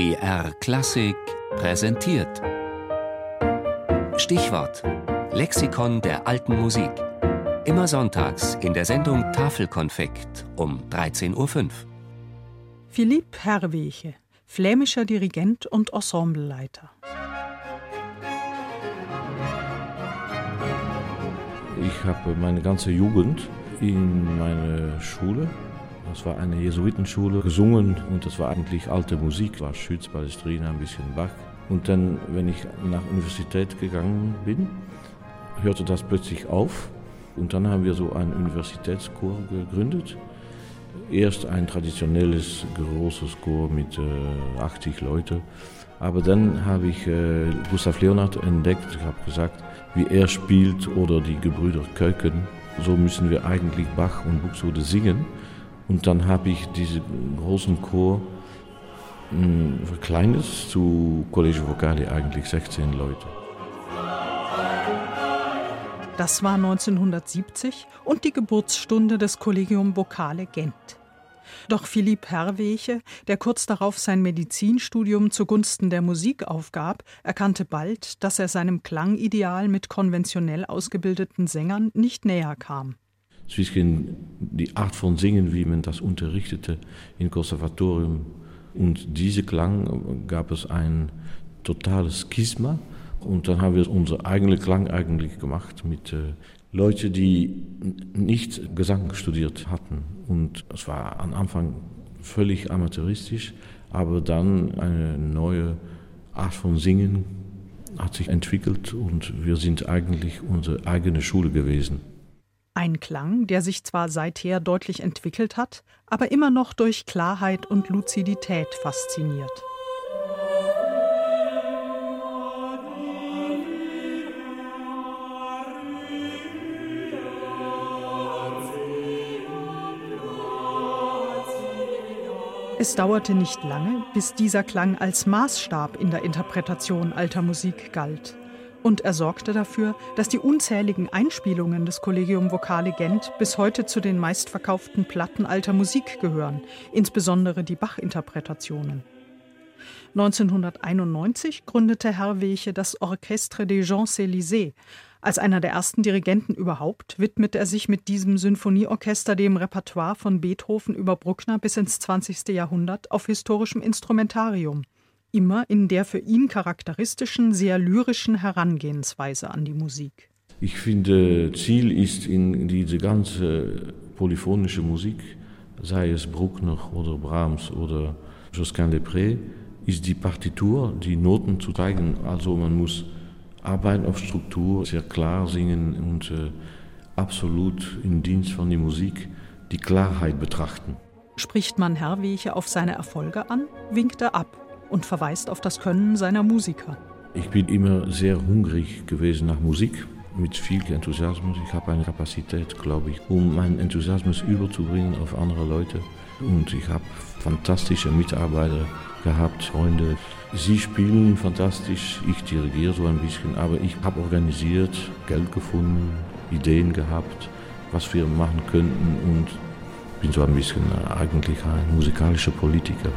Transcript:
BR Klassik präsentiert. Stichwort: Lexikon der alten Musik. Immer sonntags in der Sendung Tafelkonfekt um 13.05 Uhr. Philipp Herwege, flämischer Dirigent und Ensembleleiter. Ich habe meine ganze Jugend in meiner Schule, das war eine Jesuitenschule, gesungen und das war eigentlich alte Musik, war Schütz, Palestrina, ein bisschen Bach. Und dann, wenn ich nach Universität gegangen bin, hörte das plötzlich auf und dann haben wir so einen Universitätschor gegründet. Erst ein traditionelles großes Chor mit äh, 80 Leuten, aber dann habe ich äh, Gustav Leonard entdeckt. Ich habe gesagt, wie er spielt oder die Gebrüder Köken. So müssen wir eigentlich Bach und Buxtehude singen. Und dann habe ich diesen großen Chor hm, verkleinert zu Collegio Vocale, eigentlich 16 Leute. Das war 1970 und die Geburtsstunde des Collegium Vocale Gent. Doch Philipp Herwege, der kurz darauf sein Medizinstudium zugunsten der Musik aufgab, erkannte bald, dass er seinem Klangideal mit konventionell ausgebildeten Sängern nicht näher kam. Zwischen die Art von Singen, wie man das unterrichtete im Konservatorium und diese Klang gab es ein totales Schisma. Und dann haben wir unseren eigenen Klang eigentlich gemacht mit äh, Leute, die nicht Gesang studiert hatten. Und es war am Anfang völlig amateuristisch, aber dann eine neue Art von Singen hat sich entwickelt und wir sind eigentlich unsere eigene Schule gewesen. Ein Klang, der sich zwar seither deutlich entwickelt hat, aber immer noch durch Klarheit und Luzidität fasziniert. Es dauerte nicht lange, bis dieser Klang als Maßstab in der Interpretation alter Musik galt. Und er sorgte dafür, dass die unzähligen Einspielungen des Collegium Vocale Gent bis heute zu den meistverkauften Platten alter Musik gehören, insbesondere die Bach-Interpretationen. 1991 gründete Herwege das Orchestre des Champs-Élysées, als einer der ersten Dirigenten überhaupt widmet er sich mit diesem Sinfonieorchester dem Repertoire von Beethoven über Bruckner bis ins 20. Jahrhundert auf historischem Instrumentarium. Immer in der für ihn charakteristischen, sehr lyrischen Herangehensweise an die Musik. Ich finde, Ziel ist in diese ganze polyphonische Musik, sei es Bruckner oder Brahms oder Josquin Lepré, ist die Partitur, die Noten zu zeigen. Also man muss arbeiten auf Struktur, sehr klar singen und äh, absolut im Dienst von der Musik die Klarheit betrachten. Spricht man Herwege auf seine Erfolge an, winkt er ab und verweist auf das Können seiner Musiker. Ich bin immer sehr hungrig gewesen nach Musik, mit viel Enthusiasmus. Ich habe eine Kapazität, glaube ich, um meinen Enthusiasmus überzubringen auf andere Leute. Und ich habe fantastische Mitarbeiter gehabt, Freunde. Sie spielen fantastisch, ich dirigiere so ein bisschen, aber ich habe organisiert, Geld gefunden, Ideen gehabt, was wir machen könnten und bin so ein bisschen eigentlich ein musikalischer Politiker.